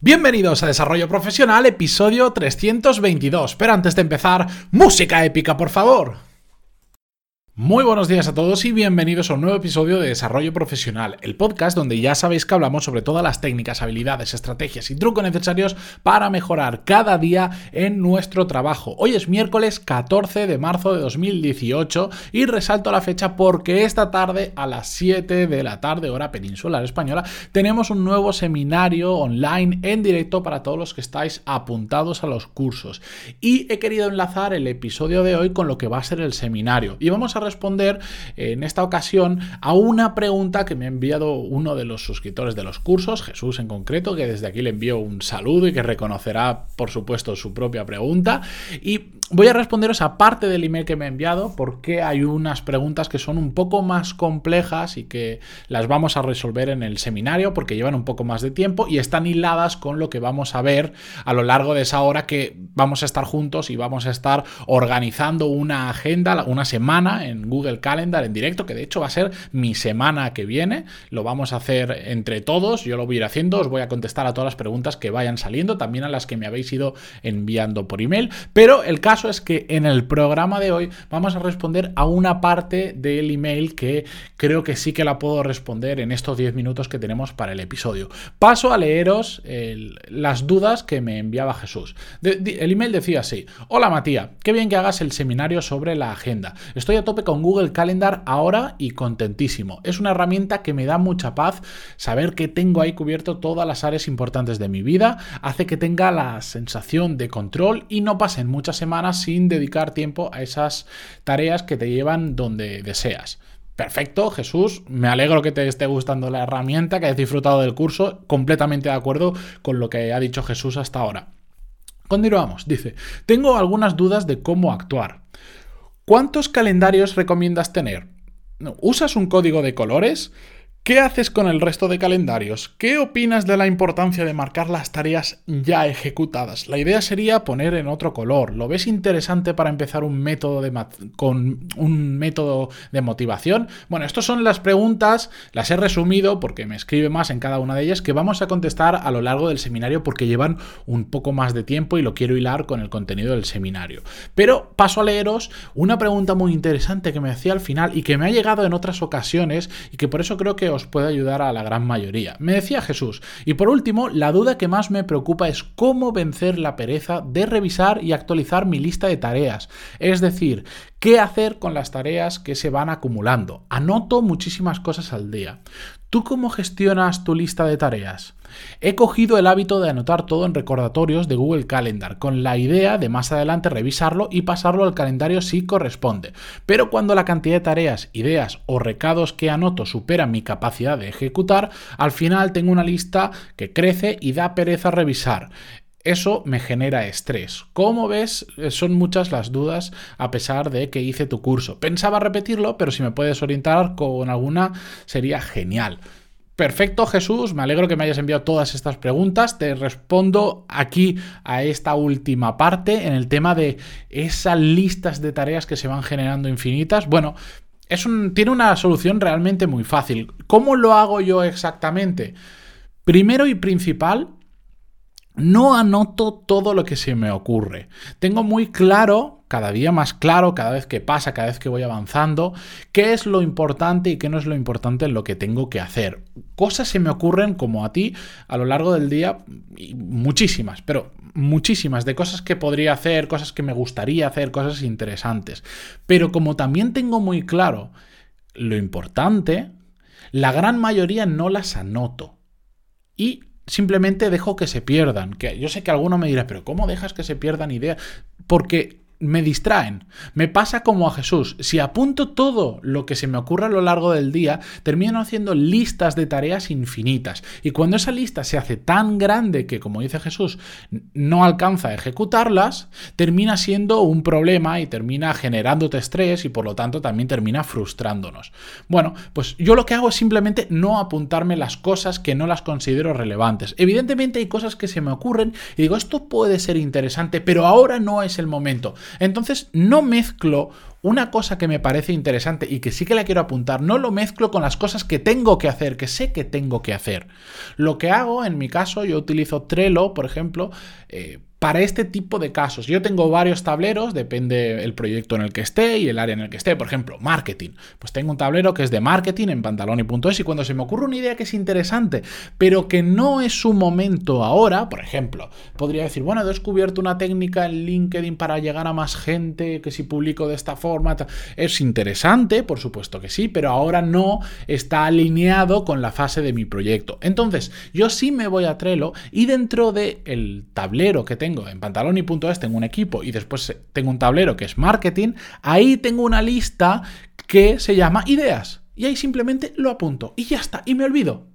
Bienvenidos a Desarrollo Profesional, episodio 322. Pero antes de empezar, música épica, por favor. Muy buenos días a todos y bienvenidos a un nuevo episodio de Desarrollo Profesional, el podcast donde ya sabéis que hablamos sobre todas las técnicas, habilidades, estrategias y trucos necesarios para mejorar cada día en nuestro trabajo. Hoy es miércoles 14 de marzo de 2018 y resalto la fecha porque esta tarde a las 7 de la tarde, hora peninsular española, tenemos un nuevo seminario online en directo para todos los que estáis apuntados a los cursos. Y he querido enlazar el episodio de hoy con lo que va a ser el seminario. Y vamos a responder en esta ocasión a una pregunta que me ha enviado uno de los suscriptores de los cursos, Jesús en concreto, que desde aquí le envío un saludo y que reconocerá, por supuesto, su propia pregunta. Y voy a responderos a parte del email que me ha enviado porque hay unas preguntas que son un poco más complejas y que las vamos a resolver en el seminario porque llevan un poco más de tiempo y están hiladas con lo que vamos a ver a lo largo de esa hora que vamos a estar juntos y vamos a estar organizando una agenda, una semana en Google Calendar en directo, que de hecho va a ser mi semana que viene. Lo vamos a hacer entre todos, yo lo voy a ir haciendo, os voy a contestar a todas las preguntas que vayan saliendo, también a las que me habéis ido enviando por email. Pero el caso es que en el programa de hoy vamos a responder a una parte del email que creo que sí que la puedo responder en estos 10 minutos que tenemos para el episodio. Paso a leeros las dudas que me enviaba Jesús. el email decía así, hola Matías, qué bien que hagas el seminario sobre la agenda. Estoy a tope con Google Calendar ahora y contentísimo. Es una herramienta que me da mucha paz saber que tengo ahí cubierto todas las áreas importantes de mi vida, hace que tenga la sensación de control y no pasen muchas semanas sin dedicar tiempo a esas tareas que te llevan donde deseas. Perfecto, Jesús. Me alegro que te esté gustando la herramienta, que hayas disfrutado del curso. Completamente de acuerdo con lo que ha dicho Jesús hasta ahora. Continuamos. Dice, tengo algunas dudas de cómo actuar. ¿Cuántos calendarios recomiendas tener? ¿Usas un código de colores? ¿Qué haces con el resto de calendarios? ¿Qué opinas de la importancia de marcar las tareas ya ejecutadas? La idea sería poner en otro color. ¿Lo ves interesante para empezar un método de con un método de motivación? Bueno, estas son las preguntas, las he resumido porque me escribe más en cada una de ellas que vamos a contestar a lo largo del seminario porque llevan un poco más de tiempo y lo quiero hilar con el contenido del seminario. Pero paso a leeros una pregunta muy interesante que me hacía al final y que me ha llegado en otras ocasiones y que por eso creo que os puede ayudar a la gran mayoría. Me decía Jesús. Y por último, la duda que más me preocupa es cómo vencer la pereza de revisar y actualizar mi lista de tareas. Es decir, qué hacer con las tareas que se van acumulando. Anoto muchísimas cosas al día. ¿Tú cómo gestionas tu lista de tareas? He cogido el hábito de anotar todo en recordatorios de Google Calendar, con la idea de más adelante revisarlo y pasarlo al calendario si corresponde. Pero cuando la cantidad de tareas, ideas o recados que anoto supera mi capacidad de ejecutar, al final tengo una lista que crece y da pereza revisar. Eso me genera estrés. Como ves, eh, son muchas las dudas a pesar de que hice tu curso. Pensaba repetirlo, pero si me puedes orientar con alguna sería genial. Perfecto, Jesús. Me alegro que me hayas enviado todas estas preguntas. Te respondo aquí a esta última parte en el tema de esas listas de tareas que se van generando infinitas. Bueno, tiene una solución realmente muy fácil. ¿Cómo lo hago yo exactamente? Primero y principal, no anoto todo lo que se me ocurre. Tengo muy claro, cada día más claro, cada vez que pasa, cada vez que voy avanzando, qué es lo importante y qué no es lo importante en lo que tengo que hacer. Cosas se me ocurren como a ti a lo largo del día, muchísimas, pero muchísimas de cosas que podría hacer, cosas que me gustaría hacer, cosas interesantes. Pero como también tengo muy claro lo importante, la gran mayoría no las anoto. Y simplemente dejo que se pierdan. Que yo sé que alguno me dirá, pero ¿cómo dejas que se pierdan ideas? Porque me distraen. Me pasa como a Jesús. Si apunto todo lo que se me ocurre a lo largo del día, termino haciendo listas de tareas infinitas. Y cuando esa lista se hace tan grande que, como dice Jesús, no alcanza a ejecutarlas, termina siendo un problema y termina generándote estrés y por lo tanto también termina frustrándonos. Bueno, pues yo lo que hago es simplemente no apuntarme las cosas que no las considero relevantes. Evidentemente hay cosas que se me ocurren y digo, esto puede ser interesante, pero ahora no es el momento. Entonces no mezclo una cosa que me parece interesante y que sí que la quiero apuntar, no lo mezclo con las cosas que tengo que hacer, que sé que tengo que hacer. Lo que hago, en mi caso, yo utilizo Trello, por ejemplo, eh, para este tipo de casos. Yo tengo varios tableros, depende el proyecto en el que esté y el área en el que esté. Por ejemplo, marketing. Pues tengo un tablero que es de marketing en pantaloni.es y cuando se me ocurre una idea que es interesante, pero que no es su momento ahora, por ejemplo, podría decir, bueno, he descubierto una técnica en LinkedIn para llegar a más gente, que si publico de esta forma, es interesante, por supuesto que sí, pero ahora no está alineado con la fase de mi proyecto. Entonces, yo sí me voy a Trello y dentro del tablero que tengo, tengo en pantaloni.es, tengo un equipo y después tengo un tablero que es marketing, ahí tengo una lista que se llama ideas. Y ahí simplemente lo apunto y ya está, y me olvido.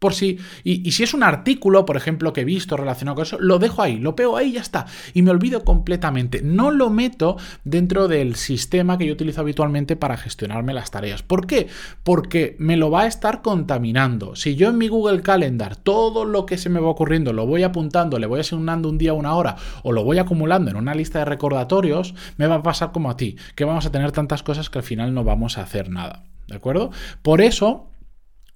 Por si, y, si es un artículo, por ejemplo, que he visto relacionado con eso, lo dejo ahí, lo pego ahí y ya está. Y me olvido completamente. No lo meto dentro del sistema que yo utilizo habitualmente para gestionarme las tareas. ¿Por qué? Porque me lo va a estar contaminando. Si yo en mi Google Calendar todo lo que se me va ocurriendo lo voy apuntando, le voy asignando un día, una hora, o lo voy acumulando en una lista de recordatorios, me va a pasar como a ti, que vamos a tener tantas cosas que al final no vamos a hacer nada. ¿De acuerdo? Por eso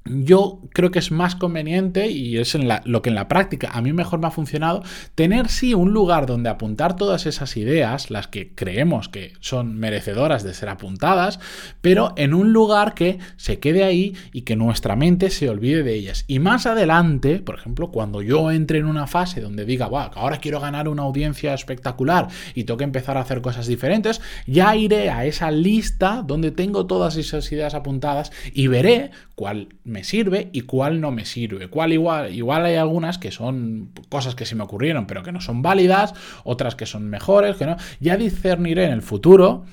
yo creo que es más conveniente, y es lo que en la práctica a mí mejor me ha funcionado, tener sí un lugar donde apuntar todas esas ideas, las que creemos que son merecedoras de ser apuntadas, pero en un lugar que se quede ahí y que nuestra mente se olvide de ellas. Y más adelante, por ejemplo, cuando yo entre en una fase donde diga, wow, ahora quiero ganar una audiencia espectacular y tengo que empezar a hacer cosas diferentes, ya iré a esa lista donde tengo todas esas ideas apuntadas y veré cuál me sirve y cuál no me sirve. Cuál igual, igual hay algunas que son cosas que se me ocurrieron, pero que no son válidas, otras que son mejores, que no. Ya discerniré en el futuro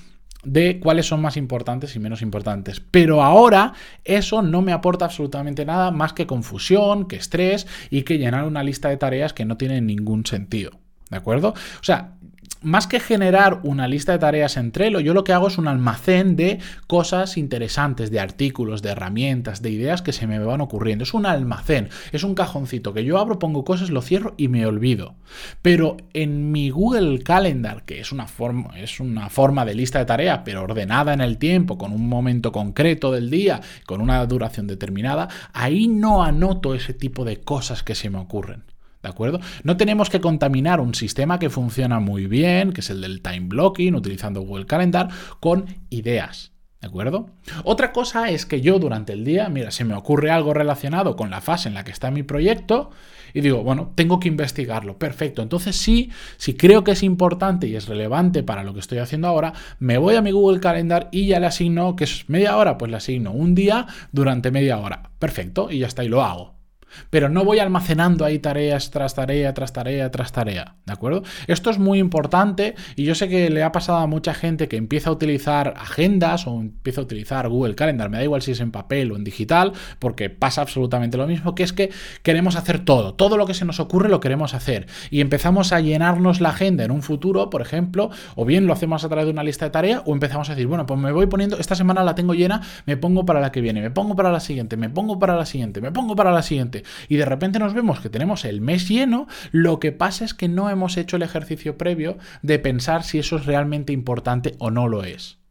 de cuáles son más importantes y menos importantes. Pero ahora eso no me aporta absolutamente nada más que confusión, que estrés y que llenar una lista de tareas que no tienen ningún sentido. ¿De acuerdo? O sea, más que generar una lista de tareas en Trello, yo lo que hago es un almacén de cosas interesantes, de artículos, de herramientas, de ideas que se me van ocurriendo. Es un almacén, es un cajoncito que yo abro, pongo cosas, lo cierro y me olvido. Pero en mi Google Calendar, que es una forma, es una forma de lista de tareas, pero ordenada en el tiempo, con un momento concreto del día, con una duración determinada, ahí no anoto ese tipo de cosas que se me ocurren. ¿De acuerdo? No tenemos que contaminar un sistema que funciona muy bien, que es el del time blocking, utilizando Google Calendar, con ideas. ¿De acuerdo? Otra cosa es que yo durante el día, mira, se me ocurre algo relacionado con la fase en la que está mi proyecto y digo, bueno, tengo que investigarlo. Perfecto. Entonces sí, si creo que es importante y es relevante para lo que estoy haciendo ahora, me voy a mi Google Calendar y ya le asigno, que es media hora, pues le asigno un día durante media hora. Perfecto. Y ya está, y lo hago. Pero no voy almacenando ahí tareas tras tarea, tras tarea, tras tarea. ¿De acuerdo? Esto es muy importante y yo sé que le ha pasado a mucha gente que empieza a utilizar agendas o empieza a utilizar Google Calendar, me da igual si es en papel o en digital, porque pasa absolutamente lo mismo, que es que queremos hacer todo. Todo lo que se nos ocurre lo queremos hacer. Y empezamos a llenarnos la agenda en un futuro, por ejemplo, o bien lo hacemos a través de una lista de tareas, o empezamos a decir, bueno, pues me voy poniendo, esta semana la tengo llena, me pongo para la que viene, me pongo para la siguiente, me pongo para la siguiente, me pongo para la siguiente y de repente nos vemos que tenemos el mes lleno, lo que pasa es que no hemos hecho el ejercicio previo de pensar si eso es realmente importante o no lo es.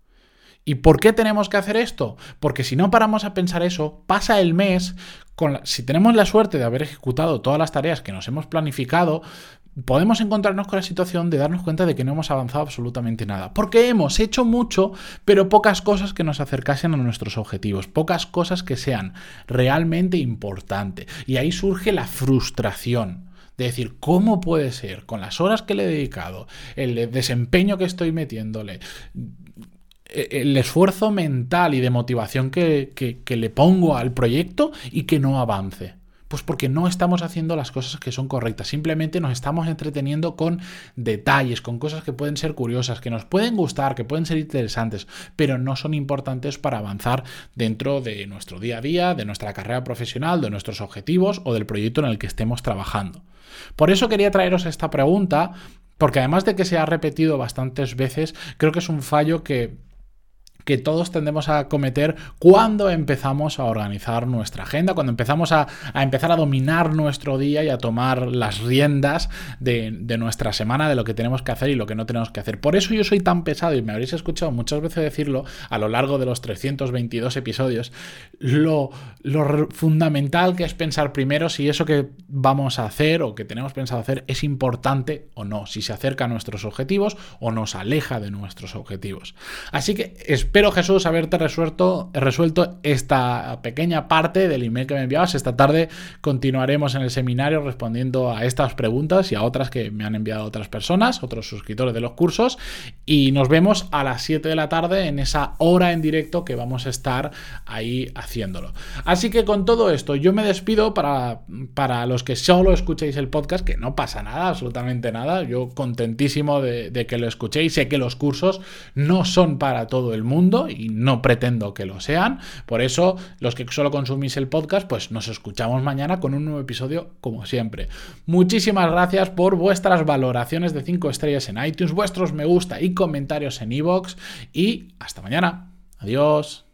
¿Y por qué tenemos que hacer esto? Porque si no paramos a pensar eso, pasa el mes, con si tenemos la suerte de haber ejecutado todas las tareas que nos hemos planificado, podemos encontrarnos con la situación de darnos cuenta de que no hemos avanzado absolutamente nada. Porque hemos hecho mucho, pero pocas cosas que nos acercasen a nuestros objetivos, pocas cosas que sean realmente importantes. Y ahí surge la frustración. De decir, ¿cómo puede ser con las horas que le he dedicado, el desempeño que estoy metiéndole, el esfuerzo mental y de motivación que, que le pongo al proyecto y que no avance? Pues porque no estamos haciendo las cosas que son correctas, simplemente nos estamos entreteniendo con detalles, con cosas que pueden ser curiosas, que nos pueden gustar, que pueden ser interesantes, pero no son importantes para avanzar dentro de nuestro día a día, de nuestra carrera profesional, de nuestros objetivos o del proyecto en el que estemos trabajando. Por eso quería traeros esta pregunta, porque además de que se ha repetido bastantes veces, creo que es un fallo que que todos tendemos a cometer cuando empezamos a organizar nuestra agenda, cuando empezamos a, empezar a dominar nuestro día y a tomar las riendas de, nuestra semana, de lo que tenemos que hacer y lo que no tenemos que hacer. Por eso yo soy tan pesado y me habréis escuchado muchas veces decirlo a lo largo de los 322 episodios, lo, lo fundamental que es pensar primero si eso que vamos a hacer o que tenemos pensado hacer es importante o no, si se acerca a nuestros objetivos o nos aleja de nuestros objetivos. Así que Espero, Jesús, haberte resuelto, esta pequeña parte del email que me enviabas. Esta tarde continuaremos en el seminario respondiendo a estas preguntas y a otras que me han enviado otras personas, otros suscriptores de los cursos. Y nos vemos a las 7 de la tarde en esa hora en directo que vamos a estar ahí haciéndolo. Así que con todo esto, yo me despido para, para los que solo escuchéis el podcast, que no pasa nada, absolutamente nada. Yo contentísimo de que lo escuchéis. Sé que los cursos no son para todo el mundo y no pretendo que lo sean. Por eso, los que solo consumís el podcast, pues nos escuchamos mañana con un nuevo episodio como siempre. Muchísimas gracias por vuestras valoraciones de 5 estrellas en iTunes, vuestros me gusta y comentarios en iVoox y hasta mañana. Adiós.